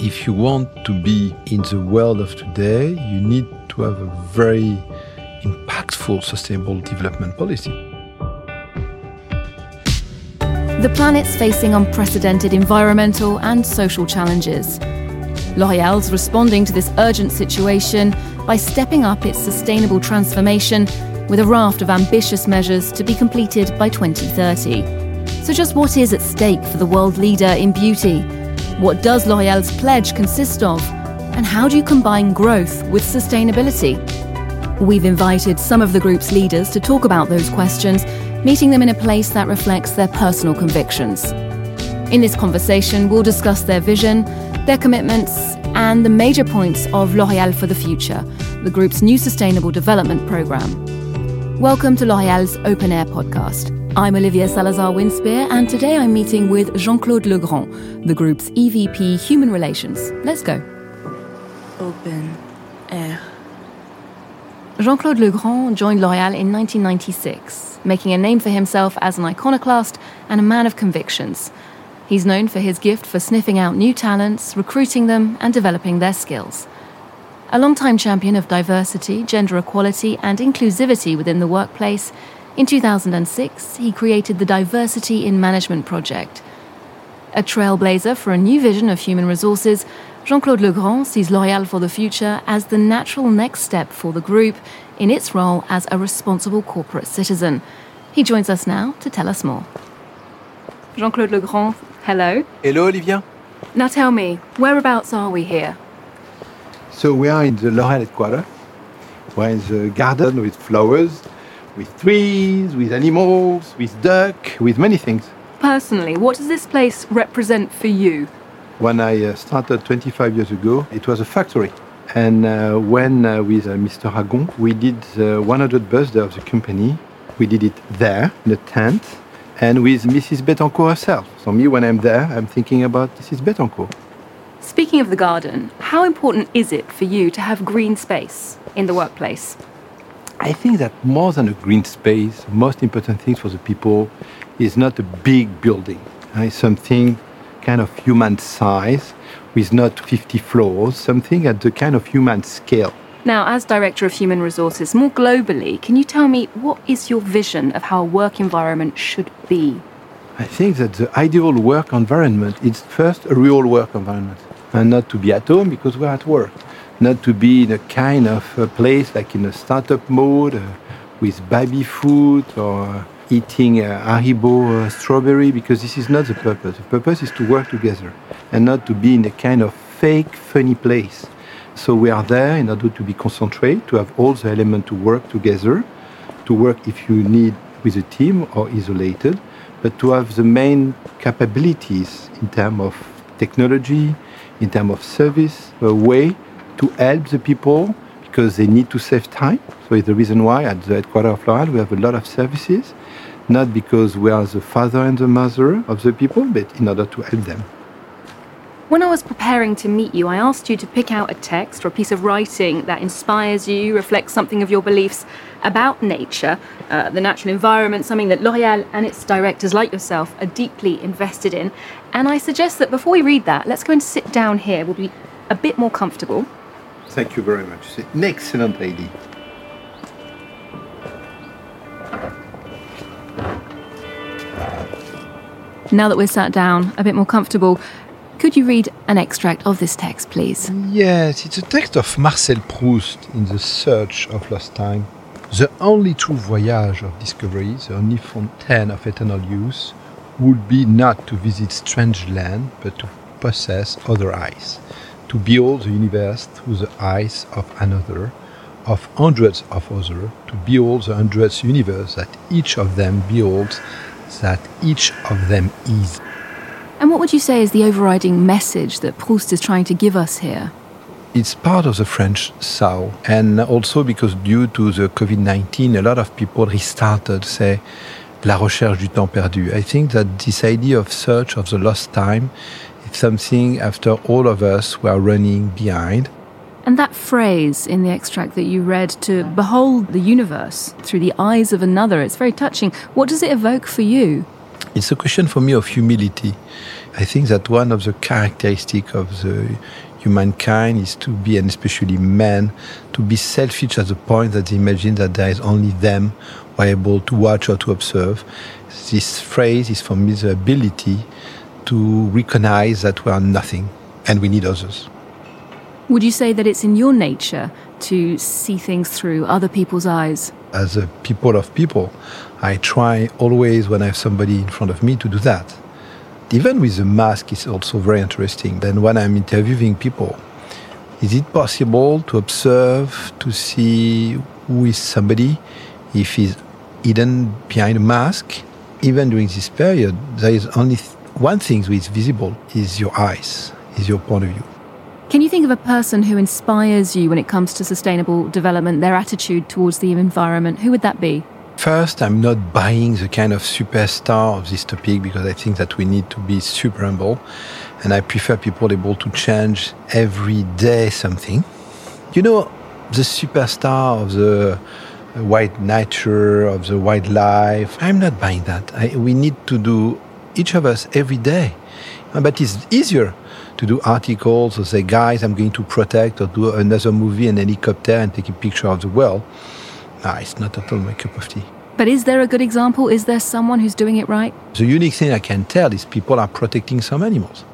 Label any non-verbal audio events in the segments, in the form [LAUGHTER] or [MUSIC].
If you want to be in the world of today, you need to have a very impactful sustainable development policy. The planet's facing unprecedented environmental and social challenges. L'Oréal's responding to this urgent situation by stepping up its sustainable transformation with a raft of ambitious measures to be completed by 2030. So, just what is at stake for the world leader in beauty? What does L'Oréal's pledge consist of? And how do you combine growth with sustainability? We've invited some of the group's leaders to talk about those questions, meeting them in a place that reflects their personal convictions. In this conversation, we'll discuss their vision, their commitments, and the major points of L'Oréal for the Future, the group's new sustainable development programme. Welcome to L'Oréal's Open Air podcast. I'm Olivia Salazar Winspear, and today I'm meeting with Jean Claude Legrand, the group's EVP Human Relations. Let's go. Open Air. Jean Claude Legrand joined L'Oréal in 1996, making a name for himself as an iconoclast and a man of convictions. He's known for his gift for sniffing out new talents, recruiting them, and developing their skills. A long-time champion of diversity, gender equality, and inclusivity within the workplace, in 2006 he created the Diversity in Management Project. A trailblazer for a new vision of human resources, Jean Claude Legrand sees L'Oréal for the future as the natural next step for the group in its role as a responsible corporate citizen. He joins us now to tell us more. Jean Claude Legrand, hello. Hello, Olivia. Now tell me, whereabouts are we here? So we are in the L'Oréal headquarters. We're in the garden with flowers, with trees, with animals, with duck, with many things. Personally, what does this place represent for you? When I uh, started 25 years ago, it was a factory. And uh, when uh, with uh, Mr. Agon, we did the 100th birthday of the company, we did it there, in the tent, and with Mrs. Bettencourt herself. So me, when I'm there, I'm thinking about Mrs. Bettencourt. Speaking of the garden, how important is it for you to have green space in the workplace? I think that more than a green space, most important thing for the people is not a big building. It's something kind of human size with not 50 floors, something at the kind of human scale. Now, as Director of Human Resources, more globally, can you tell me what is your vision of how a work environment should be? I think that the ideal work environment is first a real work environment and not to be at home because we're at work, not to be in a kind of a place like in a startup mode uh, with baby food or eating uh, Haribo uh, strawberry because this is not the purpose. The purpose is to work together and not to be in a kind of fake funny place. So we are there in order to be concentrated, to have all the elements to work together, to work if you need with a team or isolated, but to have the main capabilities in terms of technology, in terms of service, a way to help the people because they need to save time. So it's the reason why at the headquarters of L'Oréal we have a lot of services, not because we are the father and the mother of the people, but in order to help them. When I was preparing to meet you, I asked you to pick out a text or a piece of writing that inspires you, reflects something of your beliefs about nature, uh, the natural environment, something that L'Oréal and its directors like yourself are deeply invested in. And I suggest that before we read that, let's go and sit down here. We'll be a bit more comfortable. Thank you very much. It's an excellent idea. Now that we're sat down, a bit more comfortable, could you read an extract of this text, please? Yes, it's a text of Marcel Proust in The Search of Lost Time. The only true voyage of discovery, the only fountain of eternal youth, would be not to visit strange land, but to possess other eyes, to build the universe through the eyes of another, of hundreds of others, to build the hundreds universe that each of them builds, that each of them is. And what would you say is the overriding message that Proust is trying to give us here? It's part of the French soul, and also because due to the COVID 19, a lot of people restarted, say, La recherche du temps perdu. I think that this idea of search of the lost time is something after all of us were running behind. And that phrase in the extract that you read, to behold the universe through the eyes of another, it's very touching. What does it evoke for you? It's a question for me of humility. I think that one of the characteristics of the humankind is to be, and especially men, to be selfish at the point that they imagine that there is only them who are able to watch or to observe. This phrase is for me the ability to recognize that we are nothing and we need others. Would you say that it's in your nature to see things through other people's eyes? As a people of people, I try always when I have somebody in front of me to do that. Even with the mask, it's also very interesting. Then when I'm interviewing people, is it possible to observe, to see who is somebody if he's hidden behind a mask? Even during this period, there is only one thing which is visible is your eyes, is your point of view. Can you think of a person who inspires you when it comes to sustainable development, their attitude towards the environment? Who would that be? First, I'm not buying the kind of superstar of this topic because I think that we need to be super humble. And I prefer people able to change every day something. You know, the superstar of the white nature, of the wildlife, I'm not buying that. I, we need to do each of us every day. Uh, but it's easier to do articles or say, guys, I'm going to protect, or do another movie, an helicopter, and take a picture of the world. Nah, it's not at all my cup of tea. But is there a good example? Is there someone who's doing it right? The unique thing I can tell is people are protecting some animals.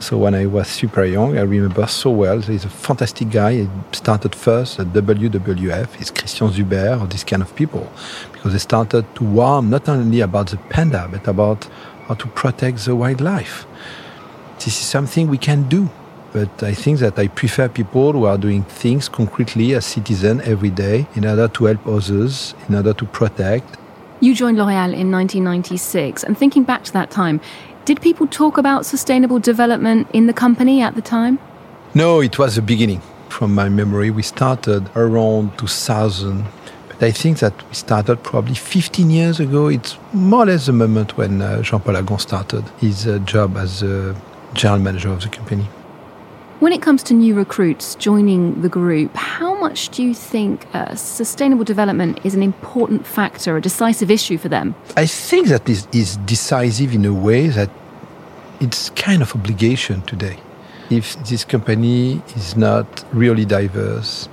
So when I was super young, I remember so well. There's a fantastic guy. He started first at WWF. It's Christian Zuber or these kind of people, because they started to warn not only about the panda, but about how to protect the wildlife this is something we can do. But I think that I prefer people who are doing things concretely as citizens every day in order to help others, in order to protect. You joined L'Oréal in 1996, and thinking back to that time, did people talk about sustainable development in the company at the time? No, it was the beginning. From my memory, we started around 2000. I think that we started probably 15 years ago. It's more or less the moment when uh, Jean Paul Agon started his uh, job as a general manager of the company. When it comes to new recruits joining the group, how much do you think uh, sustainable development is an important factor, a decisive issue for them? I think that is, is decisive in a way that it's kind of obligation today. If this company is not really diverse,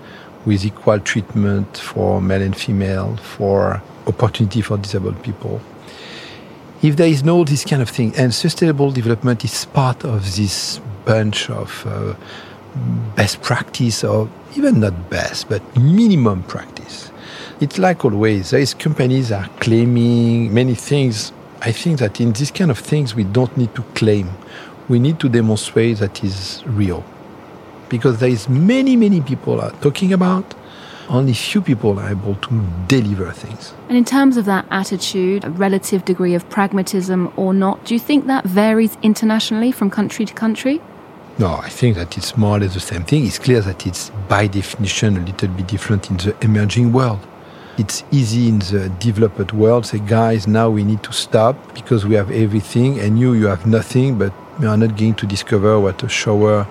with equal treatment for male and female, for opportunity for disabled people, if there is no this kind of thing, and sustainable development is part of this bunch of uh, best practice, or even not best, but minimum practice. It's like always, there is companies are claiming many things. I think that in this kind of things, we don't need to claim. We need to demonstrate that is real. Because there is many, many people are talking about, only few people are able to deliver things. And in terms of that attitude, a relative degree of pragmatism or not, do you think that varies internationally from country to country? No, I think that it's more or less the same thing. It's clear that it's by definition a little bit different in the emerging world. It's easy in the developed world. Say, guys, now we need to stop because we have everything, and you, you have nothing, but we are not going to discover what a shower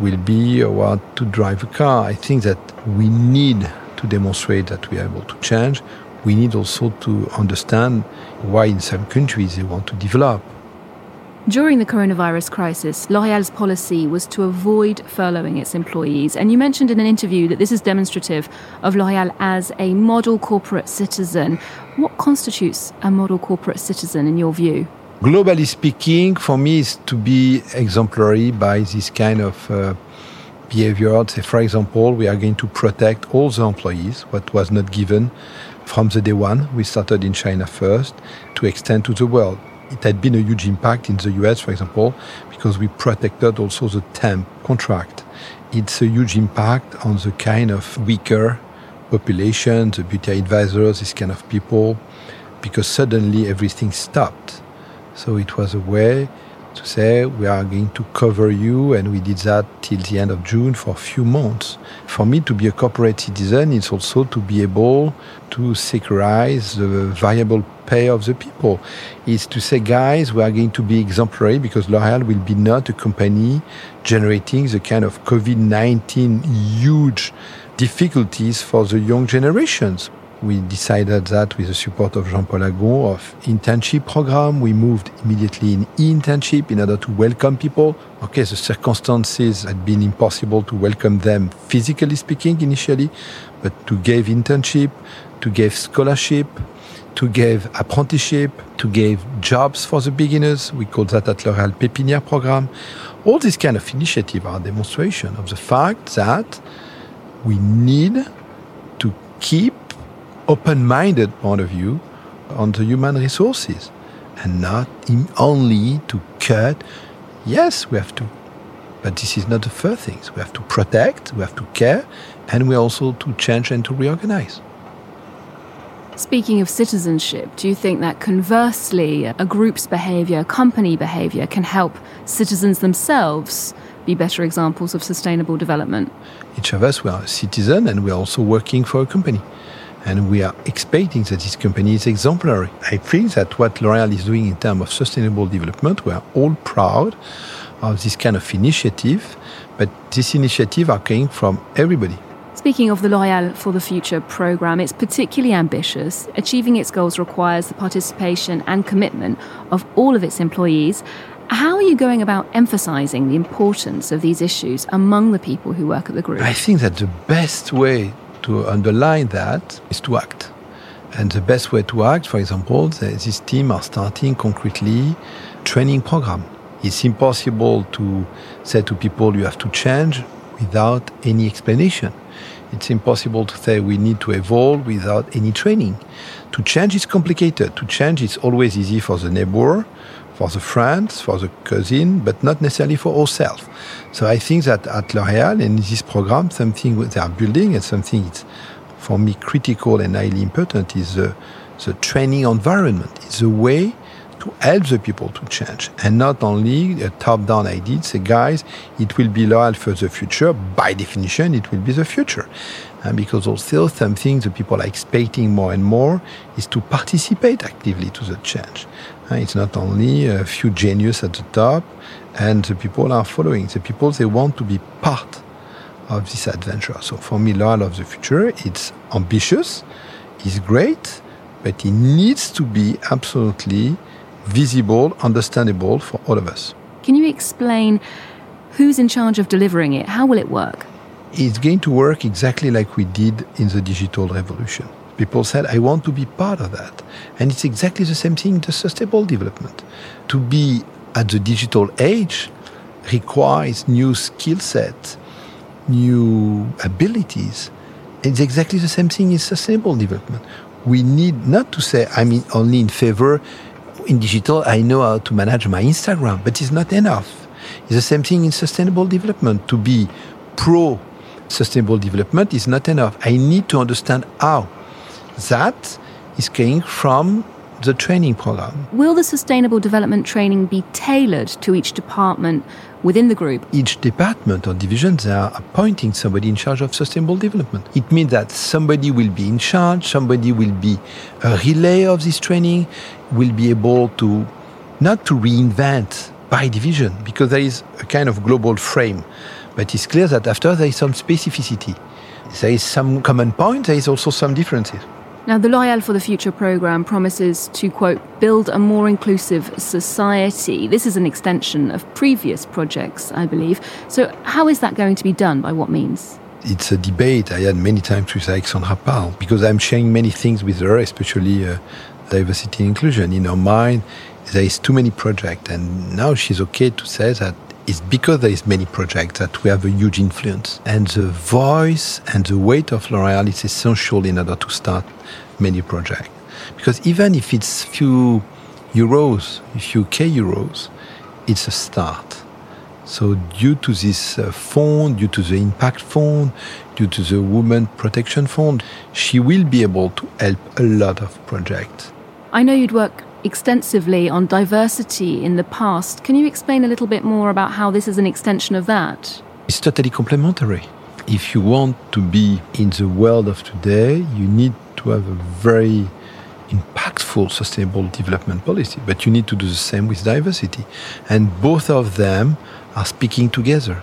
will be or to drive a car. I think that we need to demonstrate that we are able to change. We need also to understand why in some countries they want to develop. During the coronavirus crisis, L'Oréal's policy was to avoid furloughing its employees. And you mentioned in an interview that this is demonstrative of L'Oréal as a model corporate citizen. What constitutes a model corporate citizen in your view? Globally speaking, for me, is to be exemplary by this kind of uh, behavior. Say, for example, we are going to protect all the employees, what was not given from the day one. We started in China first to extend to the world. It had been a huge impact in the US, for example, because we protected also the temp contract. It's a huge impact on the kind of weaker population, the beauty advisors, this kind of people, because suddenly everything stopped. So it was a way to say we are going to cover you, and we did that till the end of June for a few months. For me, to be a corporate citizen is also to be able to securize the variable pay of the people. Is to say, guys, we are going to be exemplary because L'Oréal will be not a company generating the kind of COVID 19 huge difficulties for the young generations. We decided that with the support of Jean-Paul Agon of internship program. We moved immediately in internship in order to welcome people. Okay, the circumstances had been impossible to welcome them physically speaking initially, but to give internship, to give scholarship, to give apprenticeship, to give jobs for the beginners. We call that at L'Oréal Pépinière program. All these kind of initiatives are a demonstration of the fact that we need to keep open-minded point of view on the human resources and not only to cut. Yes, we have to. But this is not the first thing. We have to protect, we have to care, and we also to change and to reorganize. Speaking of citizenship, do you think that conversely, a group's behaviour, company behaviour, can help citizens themselves be better examples of sustainable development? Each of us, we are a citizen and we are also working for a company and we are expecting that this company is exemplary. I think that what L'Oréal is doing in terms of sustainable development, we are all proud of this kind of initiative, but this initiative are coming from everybody. Speaking of the L'Oréal for the Future program, it's particularly ambitious. Achieving its goals requires the participation and commitment of all of its employees. How are you going about emphasizing the importance of these issues among the people who work at the group? I think that the best way to underline that is to act. And the best way to act, for example, this team are starting concretely training program. It's impossible to say to people you have to change without any explanation. It's impossible to say we need to evolve without any training. To change is complicated. To change is always easy for the neighbor, for the friends, for the cousin, but not necessarily for ourselves. So I think that at L'Oréal in this program, something they are building and something it's for me critical and highly important is the, the training environment. It's a way to help the people to change and not only a top-down idea. Say, guys, it will be L'Oréal for the future. By definition, it will be the future. And because also something the people are expecting more and more is to participate actively to the change. It's not only a few genius at the top and the people are following. The people, they want to be part of this adventure. So for me, L'Oréal of the Future, it's ambitious, it's great, but it needs to be absolutely visible, understandable for all of us. Can you explain who's in charge of delivering it? How will it work? It's going to work exactly like we did in the digital revolution. People said, I want to be part of that. And it's exactly the same thing in the sustainable development. To be at the digital age requires new skill sets, new abilities. It's exactly the same thing in sustainable development. We need not to say, I'm only in favor in digital, I know how to manage my Instagram, but it's not enough. It's the same thing in sustainable development. To be pro sustainable development is not enough. I need to understand how that is coming from the training program. Will the sustainable development training be tailored to each department within the group? Each department or division, they are appointing somebody in charge of sustainable development. It means that somebody will be in charge, somebody will be a relay of this training, will be able to not to reinvent by division, because there is a kind of global frame. But it's clear that after there is some specificity. There is some common point, there is also some differences. Now, the L'Oréal for the Future program promises to, quote, build a more inclusive society. This is an extension of previous projects, I believe. So, how is that going to be done? By what means? It's a debate I had many times with Alexandra Palt because I'm sharing many things with her, especially uh, diversity and inclusion. In her mind, there is too many projects, and now she's okay to say that it's because there is many projects that we have a huge influence. And the voice and the weight of L'Oréal is essential in order to start many projects. Because even if it's few euros, few K euros, it's a start. So due to this uh, fund, due to the impact fund, due to the women protection fund, she will be able to help a lot of projects. I know you'd work extensively on diversity in the past. Can you explain a little bit more about how this is an extension of that? It's totally complementary. If you want to be in the world of today, you need to have a very impactful sustainable development policy, but you need to do the same with diversity. And both of them are speaking together.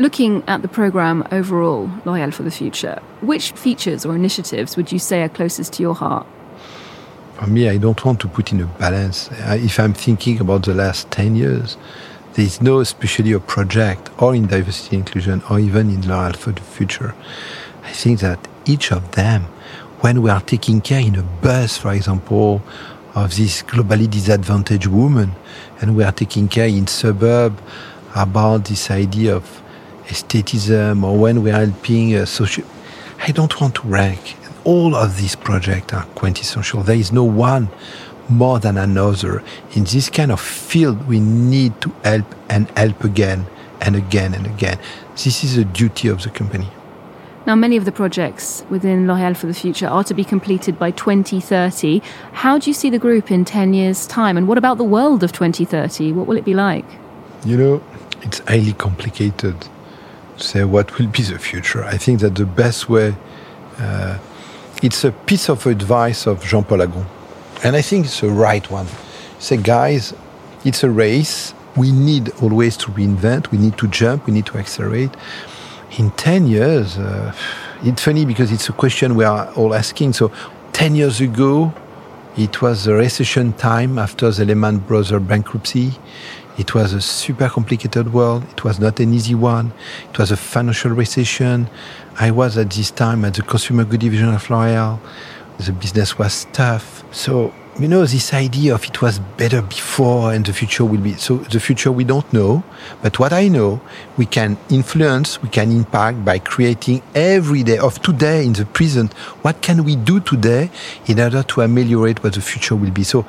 looking at the programme overall, L'Oréal for the Future, which features or initiatives would you say are closest to your heart? For me, I don't want to put in a balance. If I'm thinking about the last 10 years, there is no especially a project or in diversity inclusion or even in L'Oréal for the Future. I think that each of them, when we are taking care in a bus, for example, of this globally disadvantaged woman, and we are taking care in suburb about this idea of aestheticism or when we are helping a social. I don't want to rank. All of these projects are quintessential. There is no one more than another. In this kind of field, we need to help and help again and again and again. This is a duty of the company. Now, many of the projects within L'Oréal for the Future are to be completed by 2030. How do you see the group in 10 years' time? And what about the world of 2030? What will it be like? You know, it's highly complicated to say what will be the future. I think that the best way, uh, it's a piece of advice of Jean Paul Agon. And I think it's the right one. Say, guys, it's a race. We need always to reinvent. We need to jump. We need to accelerate in 10 years, uh, it's funny because it's a question we are all asking. So 10 years ago, it was a recession time after the Lehman Brothers bankruptcy. It was a super complicated world. It was not an easy one. It was a financial recession. I was at this time at the consumer good division of L'Oréal. The business was tough. So you know, this idea of it was better before and the future will be. So the future we don't know. But what I know, we can influence, we can impact by creating every day of today in the present. What can we do today in order to ameliorate what the future will be? So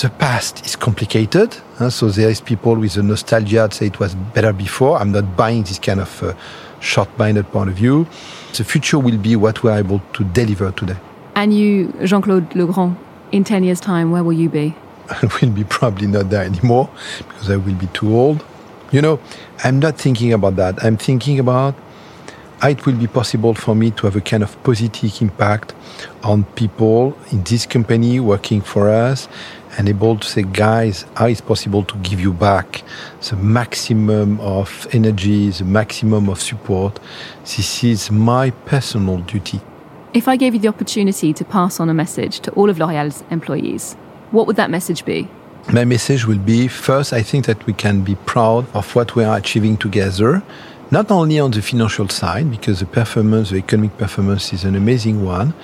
the past is complicated. Huh? So there is people with a nostalgia that say it was better before. I'm not buying this kind of uh, short-minded point of view. The future will be what we are able to deliver today. And you, Jean-Claude Legrand, in 10 years' time, where will you be? [LAUGHS] I will be probably not there anymore because I will be too old. You know, I'm not thinking about that. I'm thinking about how it will be possible for me to have a kind of positive impact on people in this company working for us and able to say, guys, how is possible to give you back the maximum of energy, the maximum of support? This is my personal duty. If I gave you the opportunity to pass on a message to all of L'Oréal's employees, what would that message be? My message will be first, I think that we can be proud of what we are achieving together, not only on the financial side, because the performance, the economic performance is an amazing one,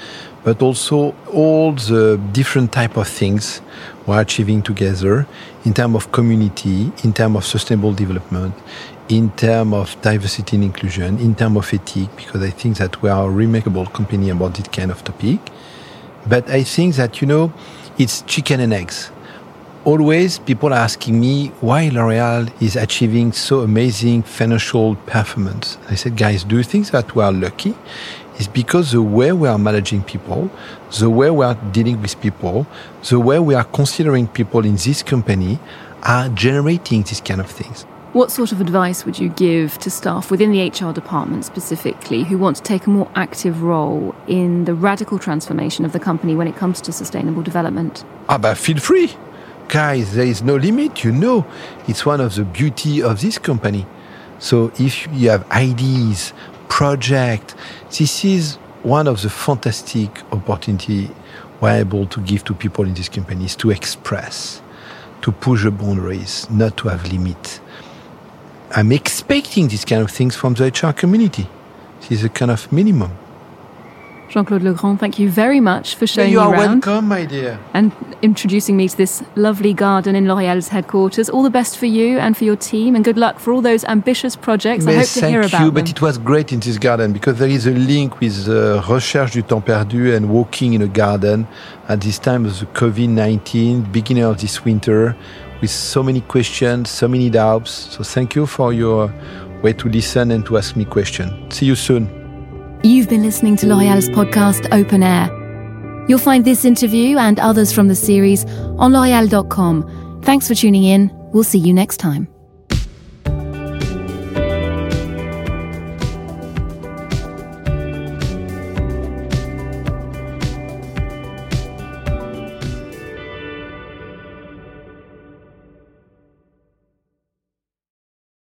but also all the different type of things we're achieving together in terms of community, in terms of sustainable development, in terms of diversity and inclusion, in terms of ethic, because I think that we are a remarkable company about this kind of topic. But I think that, you know, it's chicken and eggs. Always people are asking me why L'Oreal is achieving so amazing financial performance. I said, guys, do you think that we are lucky? It's because the way we are managing people, the way we are dealing with people, the way we are considering people in this company are generating these kind of things. What sort of advice would you give to staff within the HR department specifically who want to take a more active role in the radical transformation of the company when it comes to sustainable development? Ah, but feel free. Guys, there is no limit, you know. It's one of the beauty of this company. So if you have ideas, project, this is one of the fantastic opportunity we're able to give to people in this company is to express, to push the boundaries, not to have limits. I'm expecting these kind of things from the HR community. This is a kind of minimum. Jean-Claude Legrand, thank you very much for showing you me are around welcome, my dear. and introducing me to this lovely garden in L'Oréal's headquarters. All the best for you and for your team, and good luck for all those ambitious projects. I hope to thank hear you, about but it was great in this garden because there is a link with uh, Recherche du temps perdu and walking in a garden at this time of the COVID-19, beginning of this winter, with so many questions, so many doubts. So thank you for your way to listen and to ask me questions. See you soon. You've been listening to L'Oréal's podcast Open Air. You'll find this interview and others from the series on L'Oréal.com. Thanks for tuning in. We'll see you next time.